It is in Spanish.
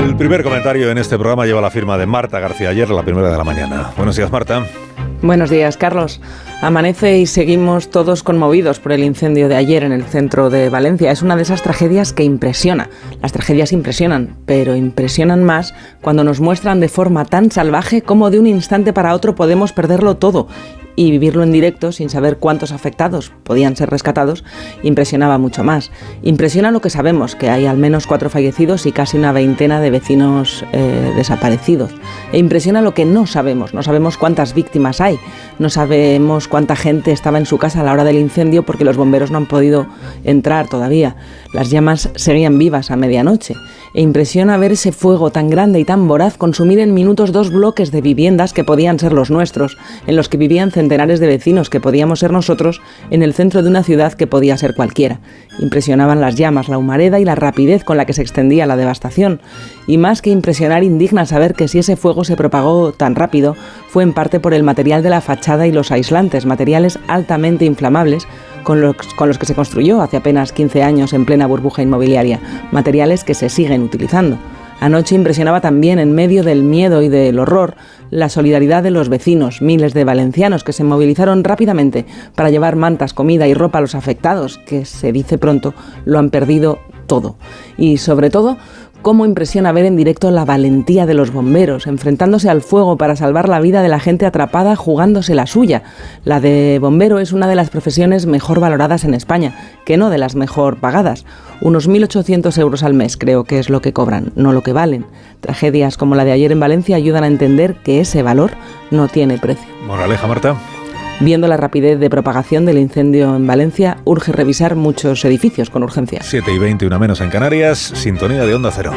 El primer comentario en este programa lleva la firma de Marta García ayer, la primera de la mañana. Buenos días, Marta. Buenos días, Carlos. Amanece y seguimos todos conmovidos por el incendio de ayer en el centro de Valencia. Es una de esas tragedias que impresiona. Las tragedias impresionan, pero impresionan más cuando nos muestran de forma tan salvaje como de un instante para otro podemos perderlo todo y vivirlo en directo sin saber cuántos afectados podían ser rescatados impresionaba mucho más. Impresiona lo que sabemos, que hay al menos cuatro fallecidos y casi una veintena de vecinos eh, desaparecidos. E impresiona lo que no sabemos, no sabemos cuántas víctimas hay, no sabemos cuánta gente estaba en su casa a la hora del incendio porque los bomberos no han podido entrar todavía. Las llamas seguían vivas a medianoche e impresiona ver ese fuego tan grande y tan voraz consumir en minutos dos bloques de viviendas que podían ser los nuestros, en los que vivían centenares de vecinos que podíamos ser nosotros, en el centro de una ciudad que podía ser cualquiera. Impresionaban las llamas, la humareda y la rapidez con la que se extendía la devastación. Y más que impresionar, indigna saber que si ese fuego se propagó tan rápido, fue en parte por el material de la fachada y los aislantes, materiales altamente inflamables, con los, que se construyó hace apenas 15 años en plena burbuja inmobiliaria, materiales que se siguen utilizando. Anoche impresionaba también, en medio del miedo y del horror, la solidaridad de los vecinos, miles de valencianos que se movilizaron rápidamente para llevar mantas, comida y ropa a los afectados, que se dice pronto lo han perdido todo. Y sobre todo, cómo impresiona ver en directo la valentía de los bomberos, enfrentándose al fuego para salvar la vida de la gente atrapada jugándose la suya. La de bombero es una de las profesiones mejor valoradas en España, que no de las mejor pagadas. Unos 1.800 euros al mes creo que es lo que cobran, no lo que valen. Tragedias como la de ayer en Valencia ayudan a entender que ese valor no tiene precio. Moraleja, Marta. Viendo la rapidez de propagación del incendio en Valencia, urge revisar muchos edificios con urgencia. 7 y 20, una menos en Canarias, sintonía de Onda Cero.